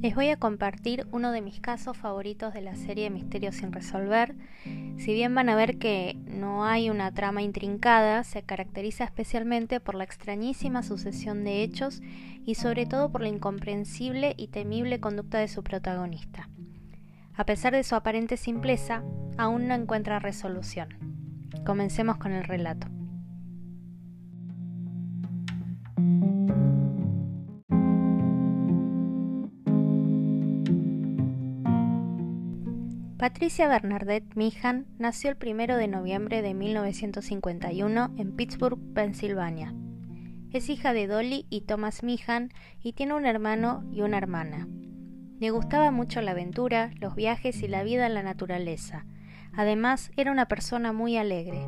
Les voy a compartir uno de mis casos favoritos de la serie Misterios sin resolver. Si bien van a ver que no hay una trama intrincada, se caracteriza especialmente por la extrañísima sucesión de hechos y sobre todo por la incomprensible y temible conducta de su protagonista. A pesar de su aparente simpleza, aún no encuentra resolución. Comencemos con el relato. Patricia Bernadette Meehan nació el 1 de noviembre de 1951 en Pittsburgh, Pensilvania. Es hija de Dolly y Thomas Meehan y tiene un hermano y una hermana. Le gustaba mucho la aventura, los viajes y la vida en la naturaleza. Además, era una persona muy alegre.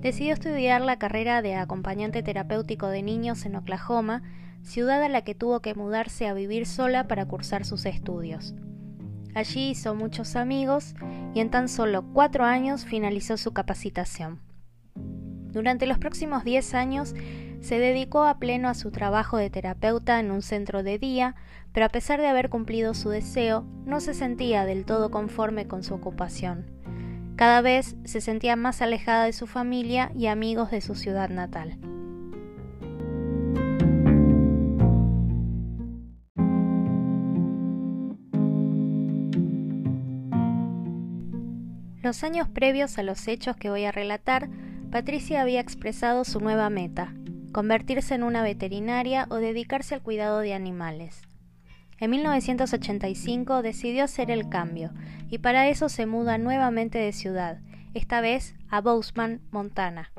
Decidió estudiar la carrera de acompañante terapéutico de niños en Oklahoma, ciudad a la que tuvo que mudarse a vivir sola para cursar sus estudios. Allí hizo muchos amigos y en tan solo cuatro años finalizó su capacitación. Durante los próximos diez años se dedicó a pleno a su trabajo de terapeuta en un centro de día, pero a pesar de haber cumplido su deseo, no se sentía del todo conforme con su ocupación. Cada vez se sentía más alejada de su familia y amigos de su ciudad natal. Los años previos a los hechos que voy a relatar, Patricia había expresado su nueva meta, convertirse en una veterinaria o dedicarse al cuidado de animales. En 1985 decidió hacer el cambio y para eso se muda nuevamente de ciudad, esta vez a Bozeman, Montana.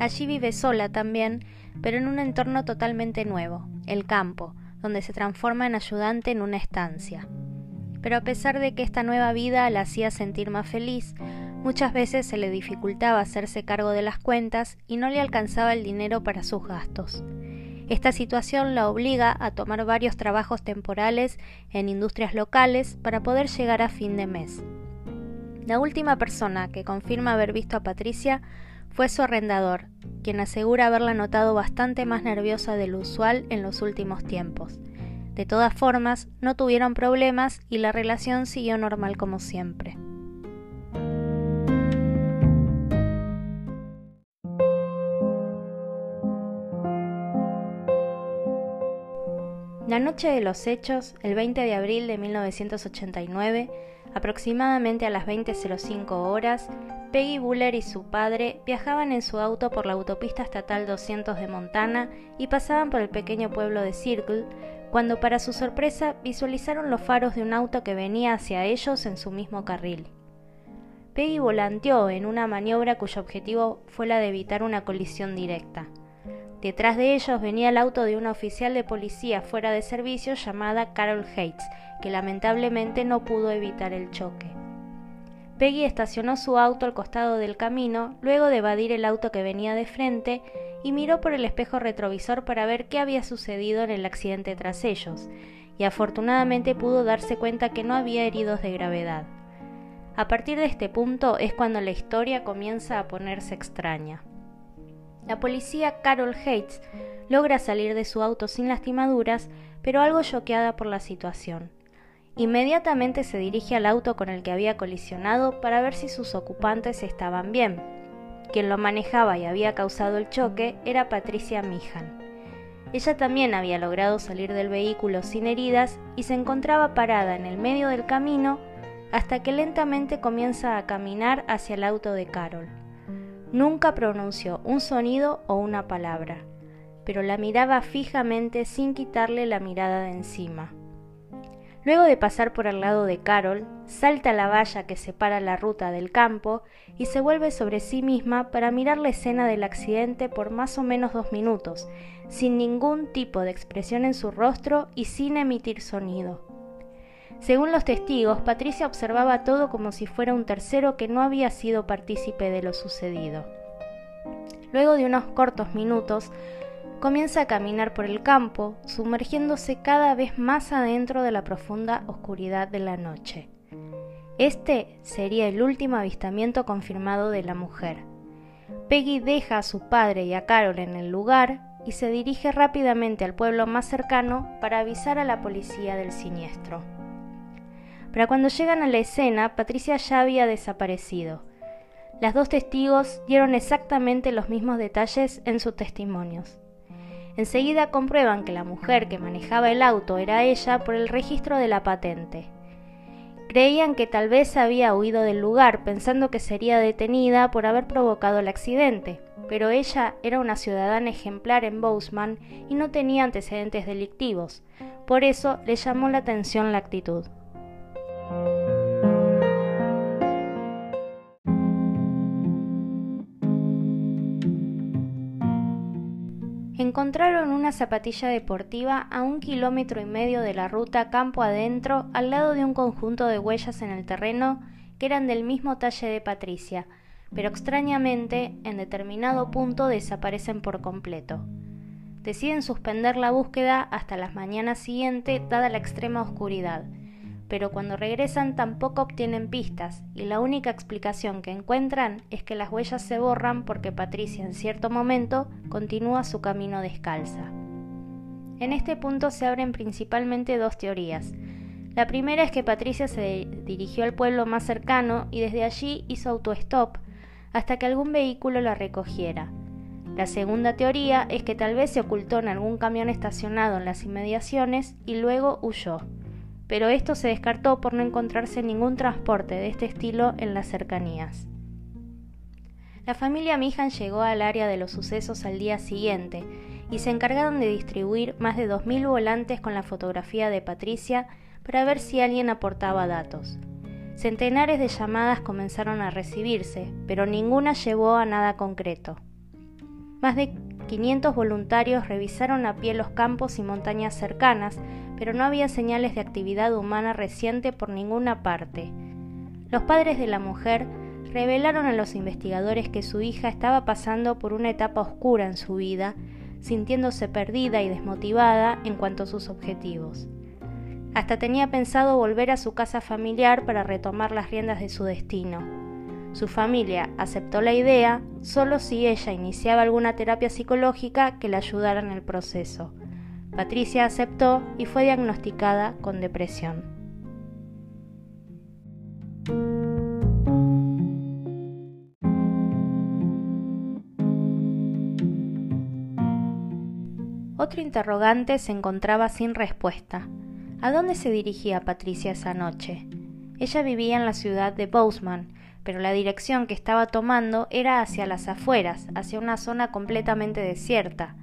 Allí vive sola también, pero en un entorno totalmente nuevo, el campo, donde se transforma en ayudante en una estancia pero a pesar de que esta nueva vida la hacía sentir más feliz, muchas veces se le dificultaba hacerse cargo de las cuentas y no le alcanzaba el dinero para sus gastos. Esta situación la obliga a tomar varios trabajos temporales en industrias locales para poder llegar a fin de mes. La última persona que confirma haber visto a Patricia fue su arrendador, quien asegura haberla notado bastante más nerviosa de lo usual en los últimos tiempos. De todas formas, no tuvieron problemas y la relación siguió normal como siempre. La noche de los hechos, el 20 de abril de 1989, aproximadamente a las 20.05 horas, Peggy Buller y su padre viajaban en su auto por la autopista estatal 200 de Montana y pasaban por el pequeño pueblo de Circle, cuando para su sorpresa visualizaron los faros de un auto que venía hacia ellos en su mismo carril. Peggy volanteó en una maniobra cuyo objetivo fue la de evitar una colisión directa. Detrás de ellos venía el auto de una oficial de policía fuera de servicio llamada Carol Hates, que lamentablemente no pudo evitar el choque. Peggy estacionó su auto al costado del camino, luego de evadir el auto que venía de frente y miró por el espejo retrovisor para ver qué había sucedido en el accidente tras ellos, y afortunadamente pudo darse cuenta que no había heridos de gravedad. A partir de este punto es cuando la historia comienza a ponerse extraña. La policía Carol Hates logra salir de su auto sin lastimaduras, pero algo choqueada por la situación. Inmediatamente se dirige al auto con el que había colisionado para ver si sus ocupantes estaban bien, quien lo manejaba y había causado el choque era Patricia Mijan. Ella también había logrado salir del vehículo sin heridas y se encontraba parada en el medio del camino hasta que lentamente comienza a caminar hacia el auto de Carol. Nunca pronunció un sonido o una palabra, pero la miraba fijamente sin quitarle la mirada de encima. Luego de pasar por el lado de Carol, salta la valla que separa la ruta del campo y se vuelve sobre sí misma para mirar la escena del accidente por más o menos dos minutos, sin ningún tipo de expresión en su rostro y sin emitir sonido. Según los testigos, Patricia observaba todo como si fuera un tercero que no había sido partícipe de lo sucedido. Luego de unos cortos minutos, comienza a caminar por el campo, sumergiéndose cada vez más adentro de la profunda oscuridad de la noche. Este sería el último avistamiento confirmado de la mujer. Peggy deja a su padre y a Carol en el lugar y se dirige rápidamente al pueblo más cercano para avisar a la policía del siniestro. Pero cuando llegan a la escena, Patricia ya había desaparecido. Las dos testigos dieron exactamente los mismos detalles en sus testimonios. Enseguida comprueban que la mujer que manejaba el auto era ella por el registro de la patente. Creían que tal vez había huido del lugar pensando que sería detenida por haber provocado el accidente, pero ella era una ciudadana ejemplar en Bozeman y no tenía antecedentes delictivos. Por eso le llamó la atención la actitud. Encontraron una zapatilla deportiva a un kilómetro y medio de la ruta campo adentro, al lado de un conjunto de huellas en el terreno que eran del mismo talle de Patricia, pero extrañamente en determinado punto desaparecen por completo. Deciden suspender la búsqueda hasta las mañanas siguientes, dada la extrema oscuridad pero cuando regresan tampoco obtienen pistas y la única explicación que encuentran es que las huellas se borran porque Patricia en cierto momento continúa su camino descalza. En este punto se abren principalmente dos teorías. La primera es que Patricia se dirigió al pueblo más cercano y desde allí hizo autostop hasta que algún vehículo la recogiera. La segunda teoría es que tal vez se ocultó en algún camión estacionado en las inmediaciones y luego huyó pero esto se descartó por no encontrarse ningún transporte de este estilo en las cercanías. La familia Mihan llegó al área de los sucesos al día siguiente y se encargaron de distribuir más de 2.000 volantes con la fotografía de Patricia para ver si alguien aportaba datos. Centenares de llamadas comenzaron a recibirse, pero ninguna llevó a nada concreto. Más de 500 voluntarios revisaron a pie los campos y montañas cercanas, pero no había señales de actividad humana reciente por ninguna parte. Los padres de la mujer revelaron a los investigadores que su hija estaba pasando por una etapa oscura en su vida, sintiéndose perdida y desmotivada en cuanto a sus objetivos. Hasta tenía pensado volver a su casa familiar para retomar las riendas de su destino su familia aceptó la idea solo si ella iniciaba alguna terapia psicológica que le ayudara en el proceso. Patricia aceptó y fue diagnosticada con depresión. Otro interrogante se encontraba sin respuesta. ¿A dónde se dirigía Patricia esa noche? Ella vivía en la ciudad de Bozeman, pero la dirección que estaba tomando era hacia las afueras, hacia una zona completamente desierta.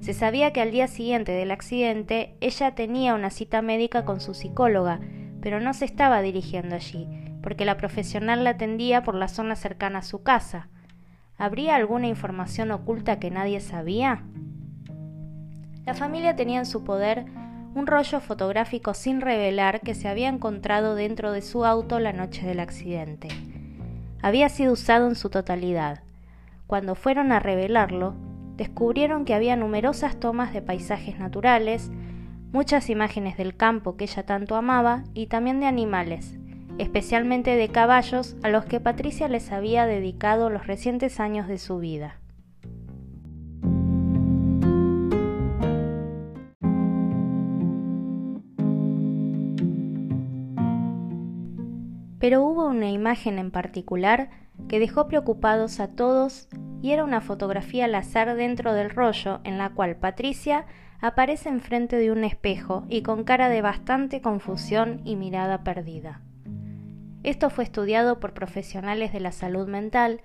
Se sabía que al día siguiente del accidente ella tenía una cita médica con su psicóloga, pero no se estaba dirigiendo allí, porque la profesional la atendía por la zona cercana a su casa. ¿Habría alguna información oculta que nadie sabía? La familia tenía en su poder un rollo fotográfico sin revelar que se había encontrado dentro de su auto la noche del accidente había sido usado en su totalidad. Cuando fueron a revelarlo, descubrieron que había numerosas tomas de paisajes naturales, muchas imágenes del campo que ella tanto amaba y también de animales, especialmente de caballos a los que Patricia les había dedicado los recientes años de su vida. Pero hubo una imagen en particular que dejó preocupados a todos y era una fotografía al azar dentro del rollo en la cual Patricia aparece enfrente de un espejo y con cara de bastante confusión y mirada perdida. Esto fue estudiado por profesionales de la salud mental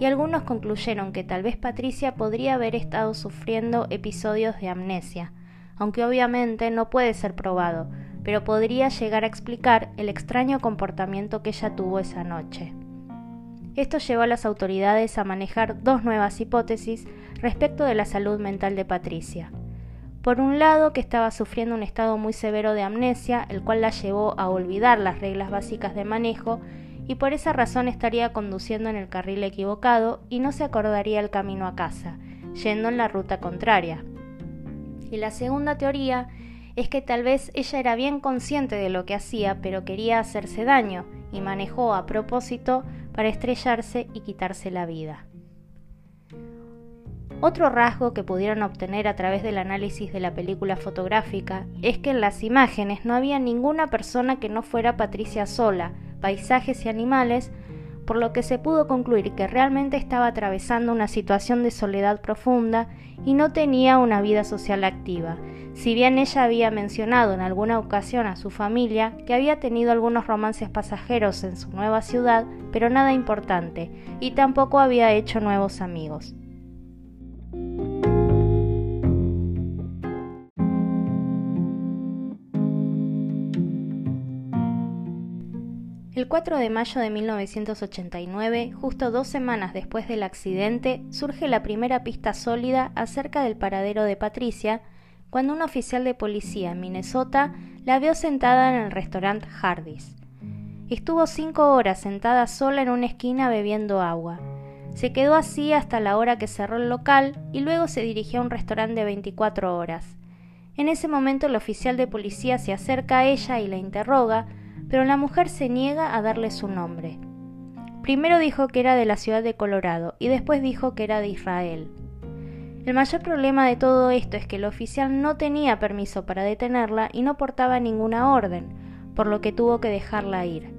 y algunos concluyeron que tal vez Patricia podría haber estado sufriendo episodios de amnesia, aunque obviamente no puede ser probado, pero podría llegar a explicar el extraño comportamiento que ella tuvo esa noche. Esto llevó a las autoridades a manejar dos nuevas hipótesis respecto de la salud mental de Patricia. Por un lado, que estaba sufriendo un estado muy severo de amnesia, el cual la llevó a olvidar las reglas básicas de manejo y por esa razón estaría conduciendo en el carril equivocado y no se acordaría el camino a casa, yendo en la ruta contraria. Y la segunda teoría es que tal vez ella era bien consciente de lo que hacía, pero quería hacerse daño y manejó a propósito para estrellarse y quitarse la vida. Otro rasgo que pudieron obtener a través del análisis de la película fotográfica es que en las imágenes no había ninguna persona que no fuera Patricia sola, paisajes y animales, por lo que se pudo concluir que realmente estaba atravesando una situación de soledad profunda y no tenía una vida social activa, si bien ella había mencionado en alguna ocasión a su familia que había tenido algunos romances pasajeros en su nueva ciudad, pero nada importante, y tampoco había hecho nuevos amigos. El 4 de mayo de 1989, justo dos semanas después del accidente, surge la primera pista sólida acerca del paradero de Patricia, cuando un oficial de policía en Minnesota la vio sentada en el restaurante Hardy's. Estuvo cinco horas sentada sola en una esquina bebiendo agua. Se quedó así hasta la hora que cerró el local y luego se dirigió a un restaurante de 24 horas. En ese momento el oficial de policía se acerca a ella y la interroga, pero la mujer se niega a darle su nombre. Primero dijo que era de la ciudad de Colorado y después dijo que era de Israel. El mayor problema de todo esto es que el oficial no tenía permiso para detenerla y no portaba ninguna orden, por lo que tuvo que dejarla ir.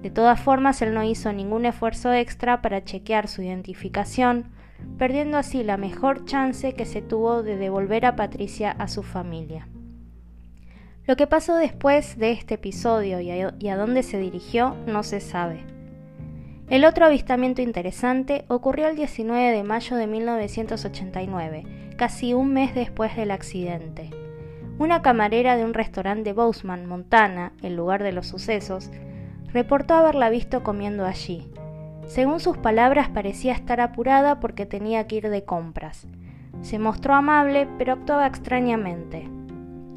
De todas formas, él no hizo ningún esfuerzo extra para chequear su identificación, perdiendo así la mejor chance que se tuvo de devolver a Patricia a su familia. Lo que pasó después de este episodio y a, dónde se dirigió no se sabe. El otro avistamiento interesante ocurrió el 19 de mayo de 1989, casi un mes después del accidente. Una camarera de un restaurante de Bozeman, Montana, el lugar de los sucesos, reportó haberla visto comiendo allí. Según sus palabras parecía estar apurada porque tenía que ir de compras. Se mostró amable, pero actuaba extrañamente.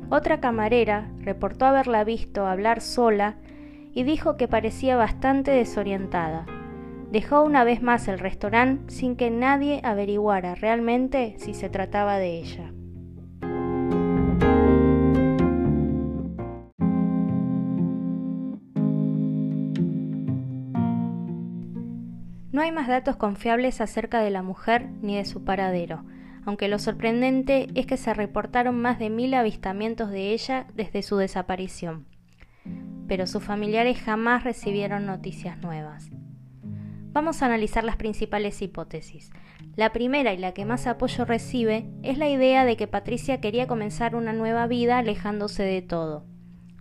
Otra camarera reportó haberla visto hablar sola y dijo que parecía bastante desorientada. Dejó una vez más el restaurante sin que nadie averiguara realmente si se trataba de ella. No hay más datos confiables acerca de la mujer ni de su paradero, aunque lo sorprendente es que se reportaron más de mil avistamientos de ella desde su desaparición. Pero sus familiares jamás recibieron noticias nuevas. Vamos a analizar las principales hipótesis. La primera y la que más apoyo recibe es la idea de que Patricia quería comenzar una nueva vida alejándose de todo.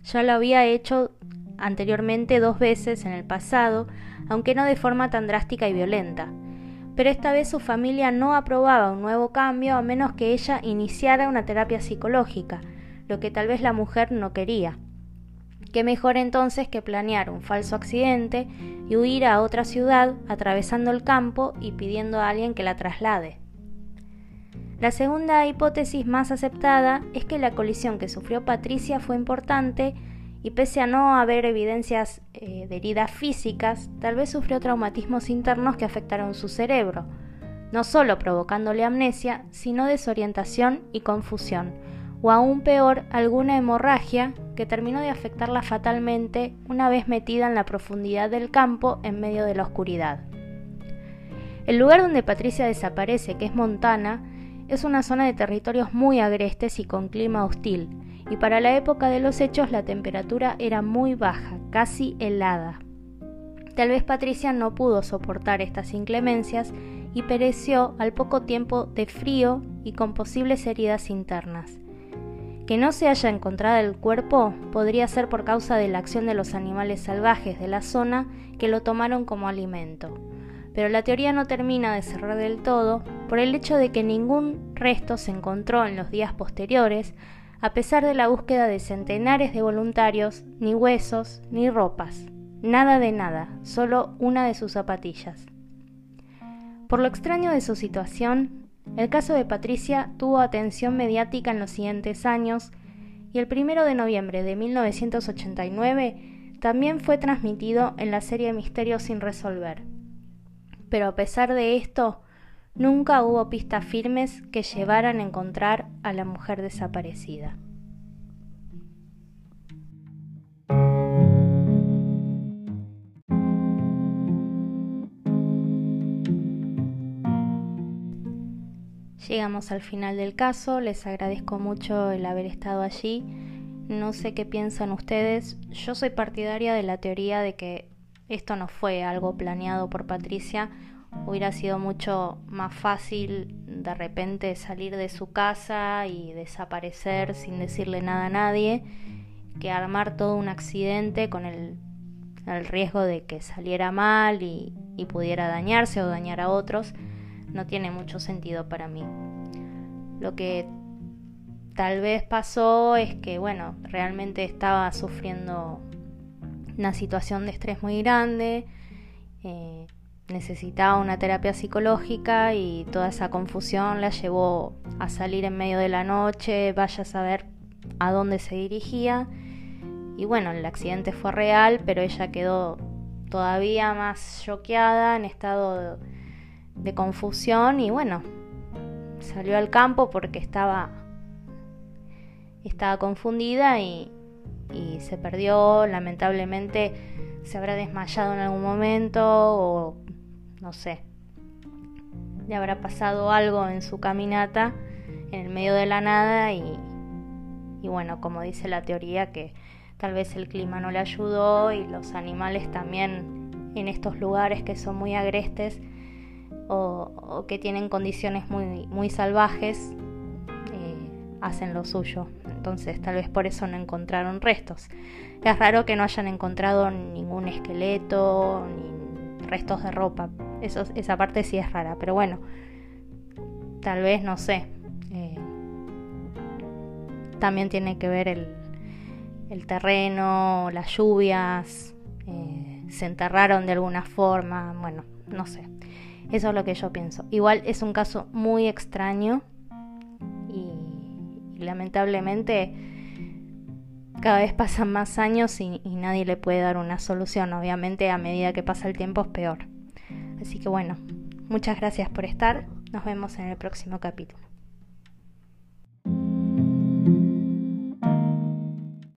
Ya lo había hecho anteriormente dos veces en el pasado, aunque no de forma tan drástica y violenta pero esta vez su familia no aprobaba un nuevo cambio a menos que ella iniciara una terapia psicológica, lo que tal vez la mujer no quería. ¿Qué mejor entonces que planear un falso accidente y huir a otra ciudad atravesando el campo y pidiendo a alguien que la traslade? La segunda hipótesis más aceptada es que la colisión que sufrió Patricia fue importante y pese a no haber evidencias eh, de heridas físicas, tal vez sufrió traumatismos internos que afectaron su cerebro, no solo provocándole amnesia, sino desorientación y confusión, o aún peor, alguna hemorragia que terminó de afectarla fatalmente una vez metida en la profundidad del campo en medio de la oscuridad. El lugar donde Patricia desaparece, que es Montana, es una zona de territorios muy agrestes y con clima hostil, y para la época de los hechos la temperatura era muy baja, casi helada. Tal vez Patricia no pudo soportar estas inclemencias y pereció al poco tiempo de frío y con posibles heridas internas. Que no se haya encontrado el cuerpo podría ser por causa de la acción de los animales salvajes de la zona que lo tomaron como alimento. Pero la teoría no termina de cerrar del todo por el hecho de que ningún resto se encontró en los días posteriores a pesar de la búsqueda de centenares de voluntarios, ni huesos, ni ropas, nada de nada, solo una de sus zapatillas. Por lo extraño de su situación, el caso de Patricia tuvo atención mediática en los siguientes años y el 1 de noviembre de 1989 también fue transmitido en la serie Misterios sin resolver. Pero a pesar de esto, nunca hubo pistas firmes que llevaran a encontrar a la mujer desaparecida. Llegamos al final del caso, les agradezco mucho el haber estado allí. No sé qué piensan ustedes. Yo soy partidaria de la teoría de que esto no fue algo planeado por Patricia. Hubiera sido mucho más fácil de repente salir de su casa y desaparecer sin decirle nada a nadie que armar todo un accidente con el, riesgo de que saliera mal y pudiera dañarse o dañar a otros no tiene mucho sentido para mí. Lo que tal vez pasó es que, bueno, realmente estaba sufriendo una situación de estrés muy grande, eh, necesitaba una terapia psicológica y toda esa confusión la llevó a salir en medio de la noche, vaya a saber a dónde se dirigía. Y bueno, el accidente fue real, pero ella quedó todavía más choqueada, en estado de confusión y bueno, salió al campo porque estaba, estaba confundida y, y se perdió, lamentablemente se habrá desmayado en algún momento no sé, le habrá pasado algo en su caminata en el medio de la nada y, y bueno, como dice la teoría que tal vez el clima no le ayudó y los animales también en estos lugares que son muy agrestes o, que tienen condiciones muy, muy salvajes eh, hacen lo suyo. Entonces tal vez por eso no encontraron restos. Es raro que no hayan encontrado ningún esqueleto ni restos de ropa. Esa parte sí es rara, pero bueno, tal vez no sé. Eh, también tiene que ver el, terreno, las lluvias, eh, se enterraron de alguna forma, bueno, no sé. Eso es lo que yo pienso. Igual es un caso muy extraño y, lamentablemente cada vez pasan más años y nadie le puede dar una solución. Obviamente a medida que pasa el tiempo es peor. Así que bueno, muchas gracias por estar. Nos vemos en el próximo capítulo.